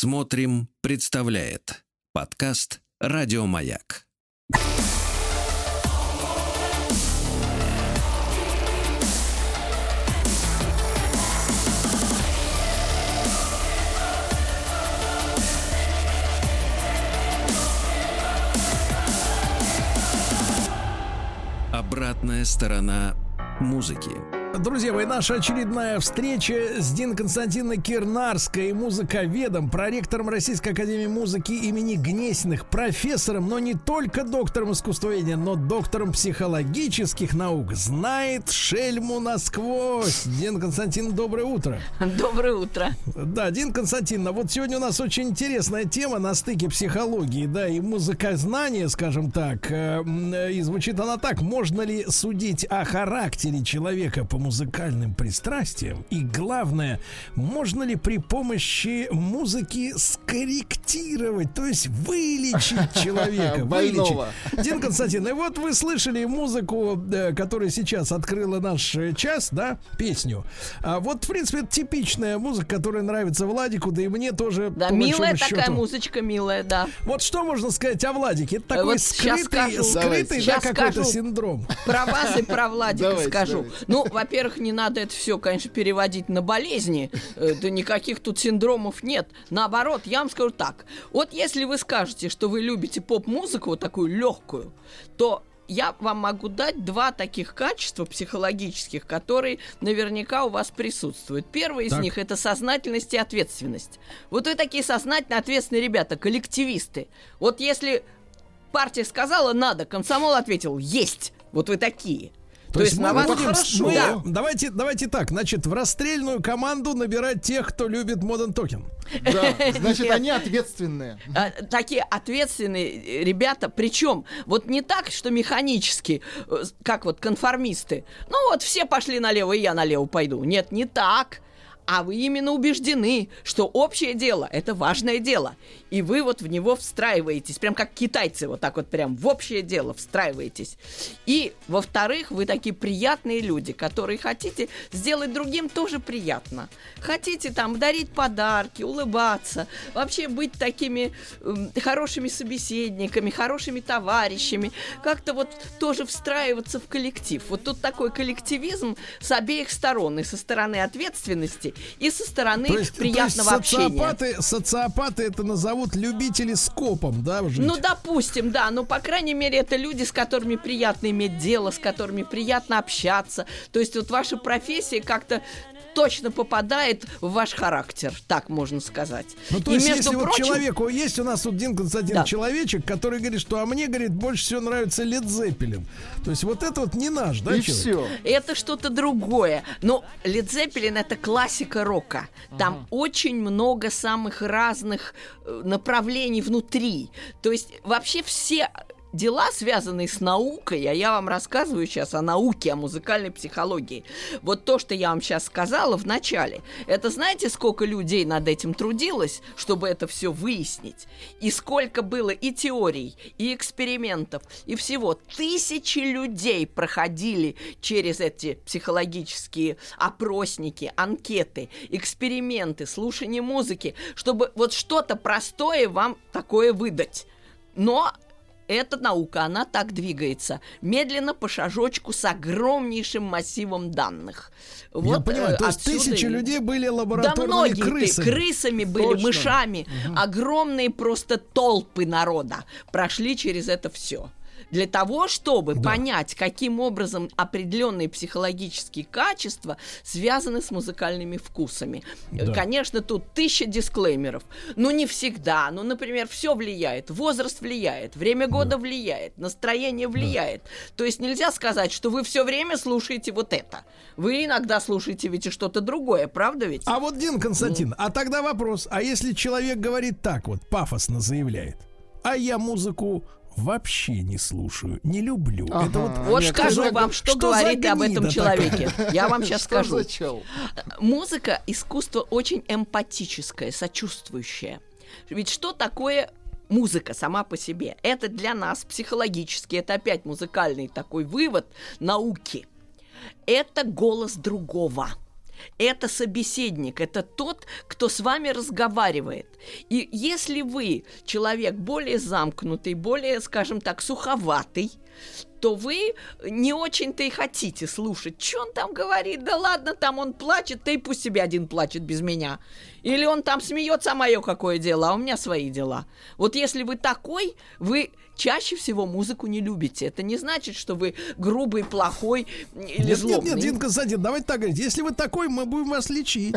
Смотрим, представляет подкаст Радиомаяк. Обратная сторона музыки. Друзья мои, наша очередная встреча с Дин Константиной Кирнарской, музыковедом, проректором Российской Академии Музыки имени Гнесиных, профессором, но не только доктором искусствоведения, но доктором психологических наук. Знает шельму насквозь. Дин Константин, доброе утро. Доброе утро. Да, Дин Константин, вот сегодня у нас очень интересная тема на стыке психологии, да, и музыкознания, скажем так. Э, и звучит она так. Можно ли судить о характере человека по музыкальным пристрастиям? И главное, можно ли при помощи музыки скорректировать, то есть вылечить человека? Вылечить. Дин Константин, и вот вы слышали музыку, э, которая сейчас открыла наш э, час, да, песню. А вот, в принципе, это типичная музыка, которая нравится Владику, да и мне тоже. Да, милая такая счету. музычка, милая, да. Вот что можно сказать о Владике? Это такой вот скрытый, скрытый да, какой-то синдром. Про вас и про Владика давайте, скажу. Давайте. Ну, во-первых, не надо это все, конечно, переводить на болезни. Э, да никаких тут синдромов нет. Наоборот, я вам скажу так. Вот если вы скажете, что вы любите поп-музыку, вот такую легкую, то я вам могу дать два таких качества психологических, которые наверняка у вас присутствуют. Первое из так. них это сознательность и ответственность. Вот вы такие сознательные, ответственные ребята, коллективисты. Вот если партия сказала надо, комсомол ответил есть. Вот вы такие. То, То есть, есть на вас будем, хорошо. Мы, да. давайте, давайте так, значит, в расстрельную команду набирать тех, кто любит Modern Token. Да, значит, они ответственные. А, такие ответственные ребята, причем вот не так, что механически, э, как вот конформисты. Ну вот все пошли налево, и я налево пойду. Нет, не так а вы именно убеждены, что общее дело – это важное дело, и вы вот в него встраиваетесь, прям как китайцы, вот так вот прям в общее дело встраиваетесь. И, во-вторых, вы такие приятные люди, которые хотите сделать другим тоже приятно. Хотите там дарить подарки, улыбаться, вообще быть такими э, хорошими собеседниками, хорошими товарищами, как-то вот тоже встраиваться в коллектив. Вот тут такой коллективизм с обеих сторон, и со стороны ответственности, и со стороны то есть, приятного то есть социопаты, общения. Социопаты это назовут любители скопом, да, жить? Ну, допустим, да. Но, по крайней мере, это люди, с которыми приятно иметь дело, с которыми приятно общаться. То есть вот ваша профессия как-то точно попадает в ваш характер, так можно сказать. Ну, то и есть, если прочим... вот человеку, есть у нас вот один Константин да. человечек, который говорит, что а мне, говорит, больше всего нравится Лед Зеппелин. То есть вот это вот не наш, да, И все. Это что-то другое. Но Лед Зеппелин это классика рока. Там ага. очень много самых разных э, направлений внутри. То есть вообще все дела, связанные с наукой, а я вам рассказываю сейчас о науке, о музыкальной психологии. Вот то, что я вам сейчас сказала в начале, это знаете, сколько людей над этим трудилось, чтобы это все выяснить? И сколько было и теорий, и экспериментов, и всего. Тысячи людей проходили через эти психологические опросники, анкеты, эксперименты, слушание музыки, чтобы вот что-то простое вам такое выдать. Но эта наука, она так двигается. Медленно, по шажочку, с огромнейшим массивом данных. Вот, Я понимаю, то есть тысячи и... людей были лабораторными да многие крысами. крысами были, Точно. мышами. Угу. Огромные просто толпы народа прошли через это все для того, чтобы да. понять, каким образом определенные психологические качества связаны с музыкальными вкусами. Да. Конечно, тут тысяча дисклеймеров. Но не всегда. Ну, например, все влияет. Возраст влияет, время года да. влияет, настроение влияет. Да. То есть нельзя сказать, что вы все время слушаете вот это. Вы иногда слушаете ведь и что-то другое, правда ведь? А вот, Дин Константин, mm. а тогда вопрос. А если человек говорит так вот, пафосно заявляет, а я музыку вообще не слушаю, не люблю. Ага. Это вот, вот скажу это, вам, что, что говорит об этом человеке. Такая? Я вам сейчас скажу. Музыка искусство очень эмпатическое, сочувствующее. Ведь что такое музыка сама по себе? Это для нас психологически, это опять музыкальный такой вывод науки. Это голос другого. Это собеседник, это тот, кто с вами разговаривает. И если вы человек более замкнутый, более, скажем так, суховатый, то вы не очень-то и хотите слушать, что он там говорит. Да ладно, там он плачет, да и пусть себе один плачет без меня. Или он там смеется, а мое какое дело, а у меня свои дела. Вот если вы такой, вы чаще всего музыку не любите. Это не значит, что вы грубый, плохой или Нет, злобный. нет, нет, Дин Константин, давайте так говорить. Если вы такой, мы будем вас лечить.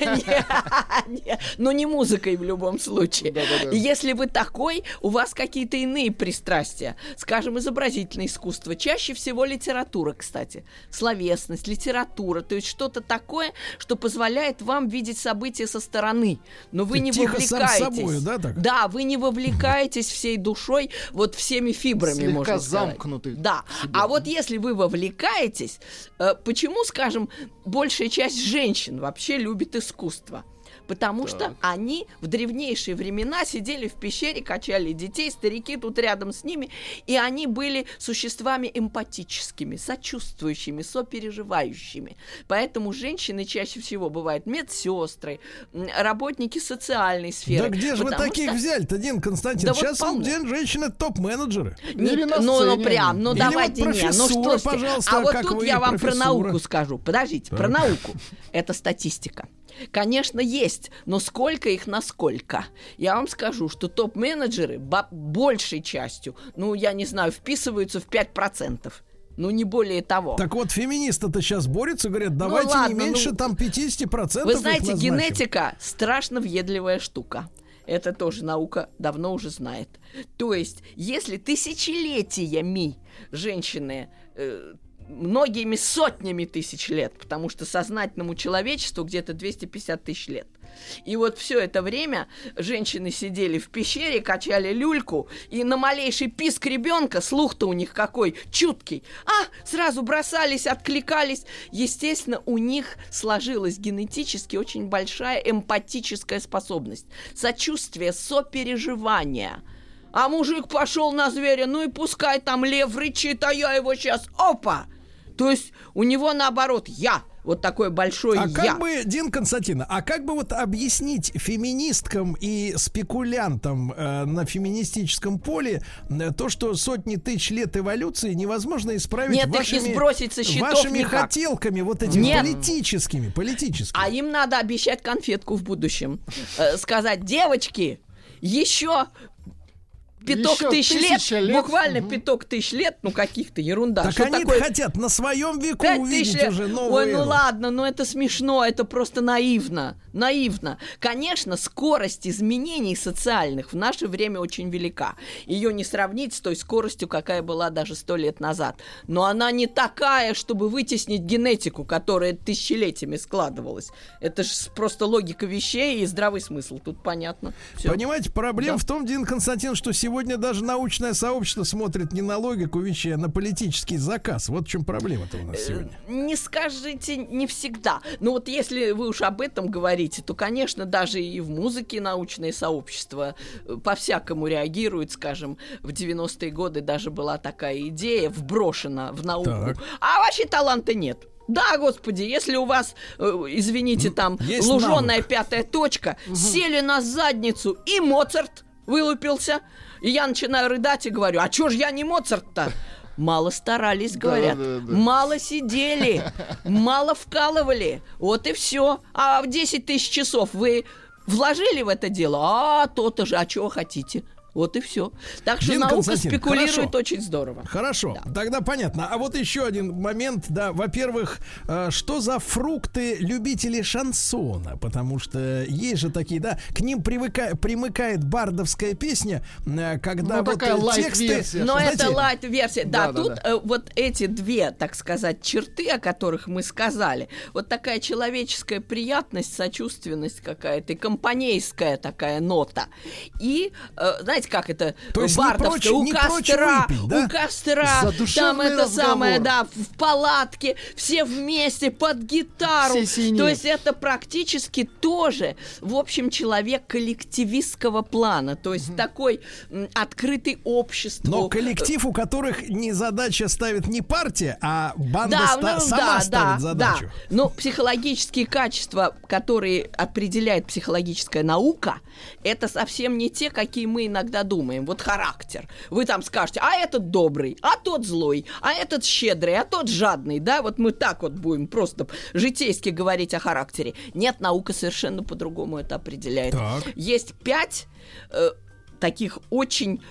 Но не музыкой в любом случае. Если вы такой, у вас какие-то иные пристрастия. Скажем, изобразительное искусство. Чаще всего литература, кстати. Словесность, литература. То есть что-то такое, что позволяет вам видеть события со стороны. Но вы не Тихо сам вовлекаетесь. собою, да, так? Да, вы не вовлекаетесь всей душой, вот всеми фибрами, Слегка можно сказать. замкнуты Да. А вот если вы вовлекаетесь, э, почему, скажем, большая часть женщин вообще любит искусство? Потому что они в древнейшие времена сидели в пещере, качали детей, старики тут рядом с ними, и они были существами эмпатическими, сочувствующими, сопереживающими. Поэтому женщины чаще всего бывают медсестры, работники социальной сферы. Да где же вы таких что- взяли-то, Дин Константин? Да вот Сейчас полно. день женщины топ-менеджеры. Не- Или на ну, ну сцене. прям, ну Или давайте вот не, ну что пожалуйста, А вот тут вы, я вам про профессура. науку скажу. Подождите, про науку. Это статистика. Конечно, есть, но сколько их насколько? Я вам скажу, что топ-менеджеры бо- большей частью, ну, я не знаю, вписываются в 5%. Ну, не более того. Так вот, феминисты-то сейчас борются, говорят, давайте не ладно, меньше ну, там 50% Вы знаете, генетика страшно въедливая штука. Это тоже наука давно уже знает. То есть, если тысячелетиями женщины э, многими сотнями тысяч лет, потому что сознательному человечеству где-то 250 тысяч лет. И вот все это время женщины сидели в пещере, качали люльку, и на малейший писк ребенка, слух-то у них какой, чуткий, а, сразу бросались, откликались. Естественно, у них сложилась генетически очень большая эмпатическая способность. Сочувствие, сопереживание. А мужик пошел на зверя, ну и пускай там лев рычит, а я его сейчас, опа! То есть у него наоборот я, вот такое большое А я. как бы, Дин Константин, а как бы вот объяснить феминисткам и спекулянтам э, на феминистическом поле э, то, что сотни тысяч лет эволюции невозможно исправить Нет, их не вашими, сбросить со счетов вашими никак. хотелками, вот этими Нет. политическими, политическими. А им надо обещать конфетку в будущем. Э, сказать, девочки, еще пяток Еще тысяч лет, лет. буквально Мгм. пяток тысяч лет, ну каких-то ерунда. так Что они такое хотят на своем веку увидеть лет. уже новую Ой, ну эру. ладно, ну это смешно, это просто наивно. Наивно. Конечно, скорость изменений социальных в наше время очень велика. Ее не сравнить с той скоростью, какая была даже сто лет назад. Но она не такая, чтобы вытеснить генетику, которая тысячелетиями складывалась. Это же просто логика вещей и здравый смысл. Тут понятно. Всё. Понимаете, проблема Да. в том, Дин Константин, что сегодня даже научное сообщество смотрит не на логику вещей, а на политический заказ. Вот в чем проблема-то у нас сегодня. Э, Не скажите, не всегда. Но вот если вы уж об этом говорите, то, конечно, даже и в музыке научное сообщество э, по-всякому реагирует, скажем, в 90-е годы даже была такая идея вброшена в науку. Так. А вообще таланта нет. Да, господи, если у вас, э, извините, там есть луженая навык. пятая точка, сели на задницу, и Моцарт вылупился. И я начинаю рыдать и говорю, а чё ж я не Моцарт-то? Мало старались, говорят. Да-да-да. Мало сидели, мало вкалывали. Вот и все. А в 10 тысяч часов вы вложили в это дело? А, то-то же, а чего хотите? Вот и все. Так что Дин наука Константин, спекулирует хорошо. очень здорово. Хорошо, Да. тогда понятно. А вот еще один момент, да, во-первых, э, что за фрукты любители шансона? Потому что есть же такие, да, к ним привыка- примыкает бардовская песня, э, когда Ну, вот такая э, тексты... лайт-версия. Но знаете, это лайт-версия. Да, Да, да, тут да. э, вот эти две, так сказать, черты, о которых мы сказали, вот такая человеческая приятность, сочувственность какая-то, и компанейская такая нота. И, э, знаете, знаете, как это То есть не бардовское, прочь- у не костра, выпить, да? у костра, там это самое, да, в палатке, все вместе под гитару. Все. То есть это практически тоже, в общем, человек коллективистского плана, то есть такой м, открытый обществу. Но коллектив, у которых не задача ставит не партия, а банда Да, ста- ну, сама да, ставит да, задачу. да. Но психологические качества, которые определяет психологическая наука, это совсем не те, какие мы иногда думаем. Вот характер. Вы там скажете, а этот добрый, а тот злой, а этот щедрый, а тот жадный, да? Вот мы так вот будем просто житейски говорить о характере. Нет, наука совершенно по-другому это определяет. Так. Есть пять э, таких очень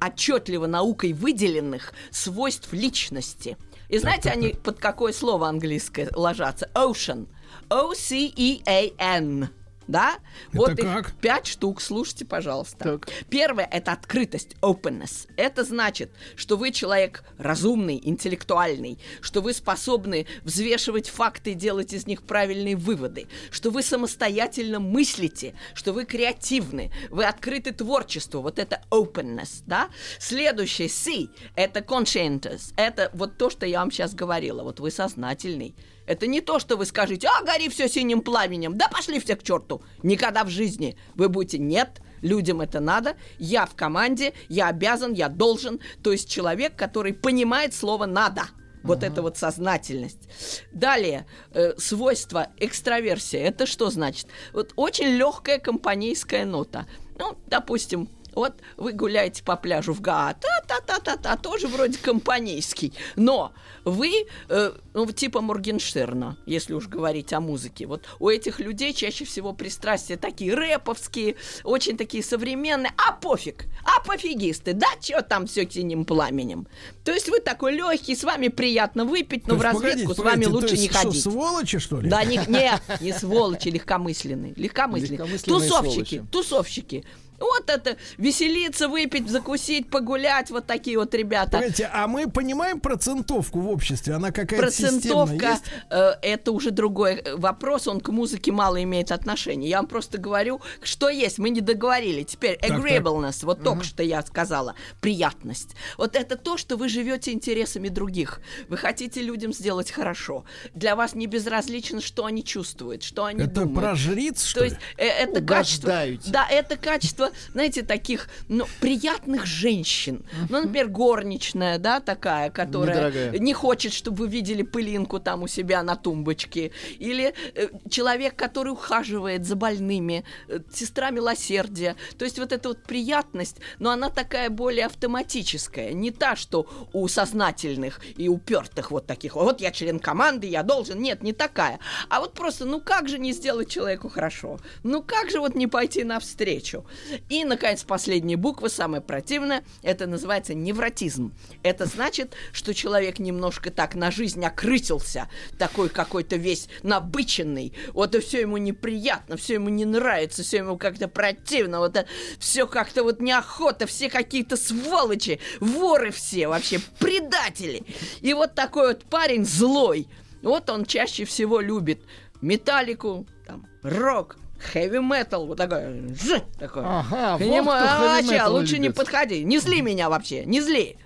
отчетливо наукой выделенных свойств личности. И знаете, они под какое слово английское ложатся? Ocean. O-C-E-A-N. Да? вот их как? пять штук, слушайте, пожалуйста. Так. Первое это открытость, openness. Это значит, что вы человек разумный, интеллектуальный, что вы способны взвешивать факты и делать из них правильные выводы, что вы самостоятельно мыслите, что вы креативны, вы открыты творчеству. Вот это openness, да? Следующее C это conscientious. Это вот то, что я вам сейчас говорила. Вот вы сознательный. Это не то, что вы скажете, а, гори все синим пламенем, да пошли все к черту. Никогда в жизни вы будете, нет, людям это надо, я в команде, я обязан, я должен. То есть человек, который понимает слово «надо». Вот это вот сознательность. Далее, э, свойство экстраверсия. Это что значит? Вот очень легкая компанейская нота. Ну, допустим, вот вы гуляете по пляжу в Гаа, та-та-та-та-та, тоже вроде компанейский. Но вы, э, ну, типа Моргенштерна, если уж говорить о музыке. Вот у этих людей чаще всего пристрастия такие рэповские, очень такие современные. А пофиг, а пофигисты, да, что там все синим пламенем. То есть вы такой легкий, с вами приятно выпить, но То в разведку погодите, с вами погодите, лучше есть не что, ходить. сволочи, что ли? Да, не, не, не сволочи, легкомысленные. Легкомысленные. Легкомысленные Тусовщики, сволочи. тусовщики. Вот это, веселиться, выпить, закусить, погулять, вот такие вот ребята. Погодите, а мы понимаем процентовку в обществе? Она какая-то Процентовка есть? э, это уже другой э, вопрос, он к музыке мало имеет отношения. Я вам просто говорю, что есть, мы не договорили. Теперь так. agreeableness, вот только что я сказала, приятность. Вот это то, что вы живете интересами других. Вы хотите людям сделать хорошо. Для вас не безразлично, что они чувствуют, что они Это думают. про жриц, что То ли? есть э, это качество, да, это качество, знаете, таких, ну, приятных женщин. Ну, например, горничная, да, такая, которая Недорогая. не хочет, чтобы вы видели пылинку там у себя на тумбочке. Или э, человек, который ухаживает за больными, э, сестра милосердия. То есть вот эта вот приятность, но она такая более автоматическая, не та, что у сознательных и упертых вот таких. Вот я член команды, я должен. Нет, не такая. А вот просто, ну как же не сделать человеку хорошо? Ну как же вот не пойти навстречу? И, наконец, последняя буква, самая противная, это называется невротизм. Это значит, что человек немножко так на жизнь окрысился, такой какой-то весь набыченный. Вот и все ему неприятно, все ему не нравится, все ему как-то противно, вот все как-то вот неохота, все какие-то сволочи, воры все вообще, предатели. И вот такой вот парень злой, вот он чаще всего любит металлику, там, рок, хэви метал, вот такой, ж, такой. Ага, К вот нему, а, метал лучше не любит. подходи, не зли меня вообще, не зли.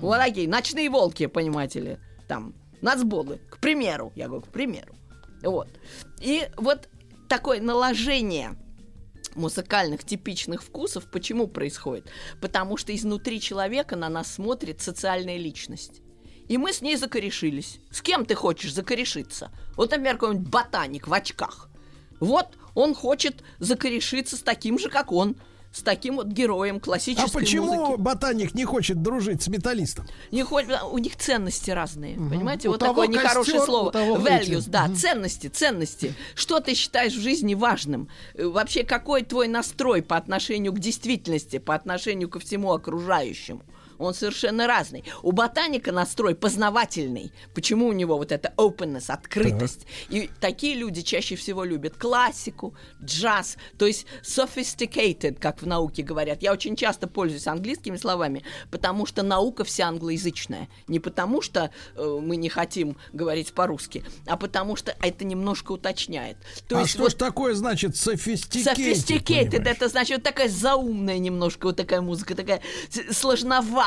Вот такие ночные волки, понимаете ли, там, нацболы, к примеру, я говорю, к примеру. Вот. И вот такое наложение музыкальных типичных вкусов почему происходит? Потому что изнутри человека на нас смотрит социальная личность. И мы с ней закорешились. С кем ты хочешь закорешиться? Вот, например, какой-нибудь ботаник в очках. Вот он хочет закорешиться с таким же, как он. С таким вот героем А классической почему музыки. ботаник не хочет дружить с металлистом? Не хоть- у них ценности разные, понимаете? У вот такое нехорошее костер, слово. у того Values, да, ценности, ценности. Что ты считаешь в жизни важным? Э, Вообще, какой твой настрой по отношению к действительности, по отношению ко всему окружающему? Он совершенно разный. У ботаника настрой познавательный. Почему у него вот эта openness, открытость? И такие люди чаще всего любят классику, джаз, то есть sophisticated, как в науке говорят. Я очень часто пользуюсь английскими словами, потому что наука вся англоязычная. Не потому что э, мы не хотим говорить по-русски, а потому что это немножко уточняет. То а есть что вот ж такое значит sophisticated? Sophisticated, это значит вот такая заумная немножко, вот такая музыка, такая с-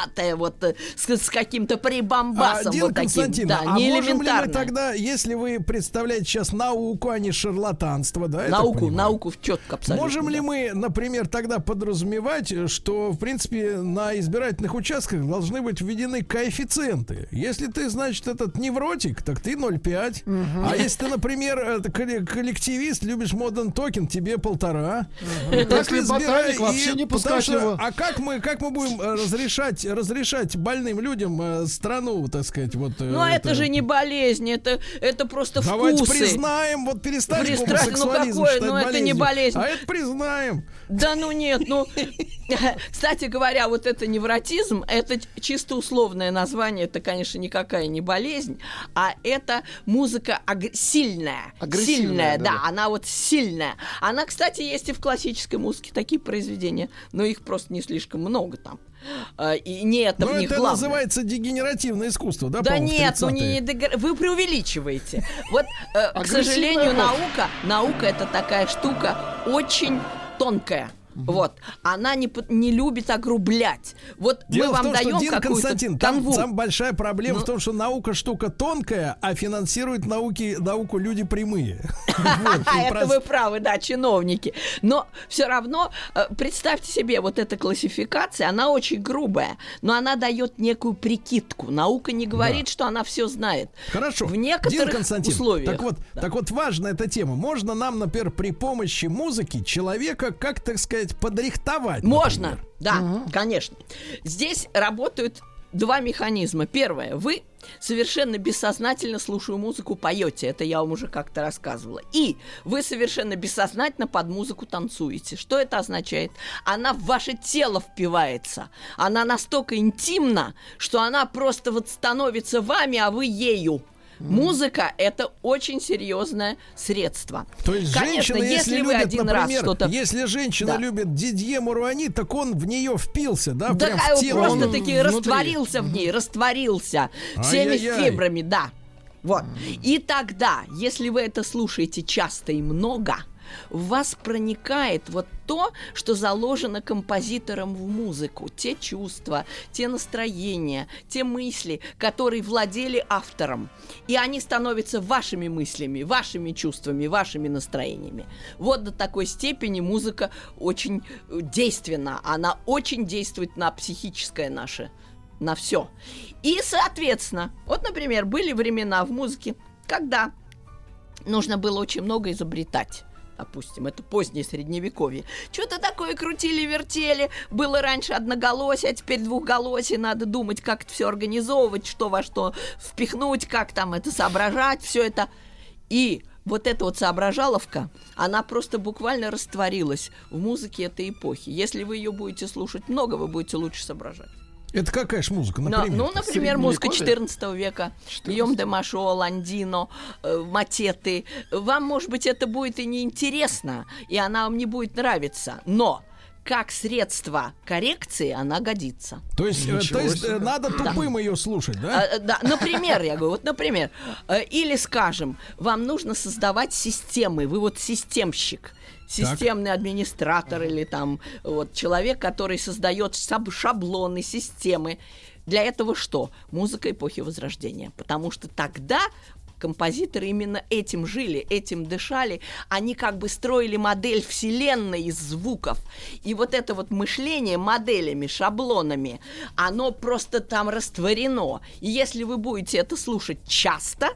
сложноватая, вот э, с, с каким-то прибамбасом А, Дина вот таким. Да, а не можем ли мы тогда, если вы представляете сейчас науку, а не шарлатанство, да? Науку, науку четко абсолютно. Можем ли да. мы, например, тогда подразумевать, что, в принципе, на избирательных участках должны быть введены коэффициенты? Если ты, значит, этот невротик, так ты 0,5. А если ты, например, э, колле- коллективист, любишь модern токен, тебе полтора. Так Если избирай, ботаник, и- вообще не пускать что- его. А как мы, как мы будем э, разрешать, разрешать больным людям э, страну, так сказать, вот... э, Ну, а это же не болезнь, это, это просто Давайте вкусы. признаем, вот перестань Пристра- ну какое? Ну, это не болезнь. А это признаем. Да ну нет, ну, кстати говоря, вот это невротизм, это чисто условное название, это, конечно, никакая не болезнь, а это музыка аг- сильная, Агрессивная, сильная, да, да. она вот сильная. Она, кстати, есть и в классической музыке такие произведения, но их просто не слишком много там. А, И не это Ну, в них это главное. называется дегенеративное искусство, да, Да нет, ну 30-е? не, не вы преувеличиваете. Вот, э, к Агрессивная сожалению, наука, наука это такая штука очень тонкая. Вот, она не, не любит огрублять. Вот Дело мы вам том, даем какую-то Константин, там, канву. там большая проблема Ну. в том, что наука штука тонкая, а финансируют науки, науку люди прямые. Это вы правы, да, чиновники. Но все равно э, представьте себе, вот эта классификация, она очень грубая, но она дает некую прикидку. Наука не говорит, что она все знает. Хорошо. В некоторых условиях. Так вот, так вот важна эта тема. Можно нам, например, при помощи музыки человека, как так сказать, подрихтовать. Можно, например? да, конечно. Здесь работают два механизма. Первое, вы совершенно бессознательно, слушая музыку, поете. Это я вам уже как-то рассказывала. И вы совершенно бессознательно под музыку танцуете. Что это означает? Она в ваше тело впивается. Она настолько интимна, что она просто вот становится вами, а вы ею. Музыка это очень серьезное средство. То есть Конечно, женщина, если, если вы любит, один например, раз что-то если женщина Да. любит Дидье Муруани, так он в нее впился, да, Да, прям а в тело. просто Он таки внутри. растворился в ней, растворился всеми Ай-яй-яй. фибрами, да. Вот. И тогда, если вы это слушаете часто и много, в вас проникает вот то, что заложено композитором в музыку. Те чувства, те настроения, те мысли, которые владели автором. И они становятся вашими мыслями, вашими чувствами, вашими настроениями. Вот до такой степени музыка очень действенна. Она очень действует на психическое наше на все. И, соответственно, вот, например, были времена в музыке, когда нужно было очень много изобретать. Допустим, это позднее средневековье. Что-то такое крутили-вертели. Было раньше одноголосие, а теперь двухголосие. Надо думать, как это все организовывать, что во что впихнуть, как там это соображать, все это. И вот эта вот соображаловка, она просто буквально растворилась в музыке этой эпохи. Если вы ее будете слушать много, вы будете лучше соображать. Это какая ж музыка, Но- например? ну, например, музыка Средневековье? 14 века. Йом де Машо, Ландино, э, Матеты. Вам, может быть, это будет и неинтересно, и она вам не будет нравиться. Но как средство коррекции она годится. То есть, э, Ничего то есть э, себе. надо тупым ее слушать, да? А, э, да, например, я говорю, вот, например, или, скажем, вам нужно создавать системы, вы вот системщик, системный администратор или там вот человек, который создает саб- шаблоны, системы. Для этого что? Музыка эпохи Возрождения, потому что тогда композиторы именно этим жили, этим дышали. Они как бы строили модель вселенной из звуков. И вот это вот мышление моделями, шаблонами, оно просто там растворено. И если вы будете это слушать часто,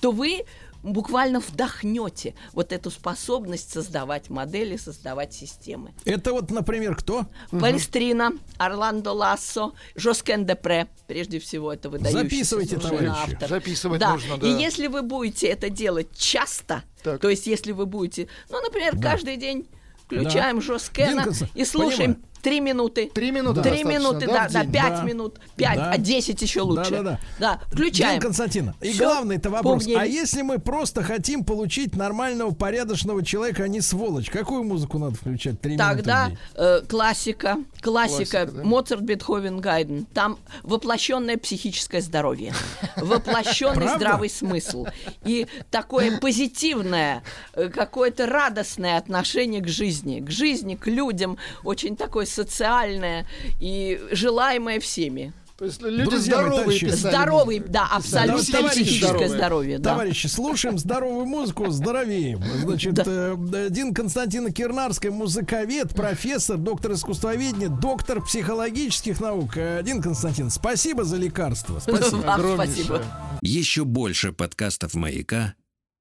то вы буквально вдохнете вот эту способность создавать модели, создавать системы. Это вот, например, кто? Палестрина, Орландо Лассо, Жоскен Депре, прежде всего, это выдающийся Записывайте, товарищи. автор. Записывать да. нужно, да. И если вы будете это делать часто, Так. то есть если вы будете, ну, например, каждый день включаем Да. Жоскена Динканс, и слушаем понимаю. Три минуты. Три минуты Три минуты, да, да, да, пять Да. минут, пять, Да. а десять еще лучше. Да-да-да. Да, включаем. Дин Константин, и главный-то вопрос. поумнели. А если мы просто хотим получить нормального, порядочного человека, а не сволочь, какую музыку надо включать? Три минуты Тогда э, классика, классика, Классика, да? Моцарт, Бетховен, Гайден. Там воплощенное психическое здоровье, воплощенный здравый смысл и такое позитивное, э, какое-то радостное отношение к жизни, к жизни, к людям, очень такое социальное и желаемое всеми. То есть люди Друзья здоровые товарищи, писали. Здоровый, да, абсолютно Товарищи, психическое здоровые. здоровье. да. Товарищи, слушаем здоровую музыку, здоровеем. Значит, Да. э, Дин Константина Кирнарская, музыковед, профессор, доктор искусствоведения, доктор психологических наук. Э, Дин Константин, спасибо за лекарство. Спасибо. Вам спасибо. Еще больше подкастов «Маяка»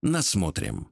насмотрим.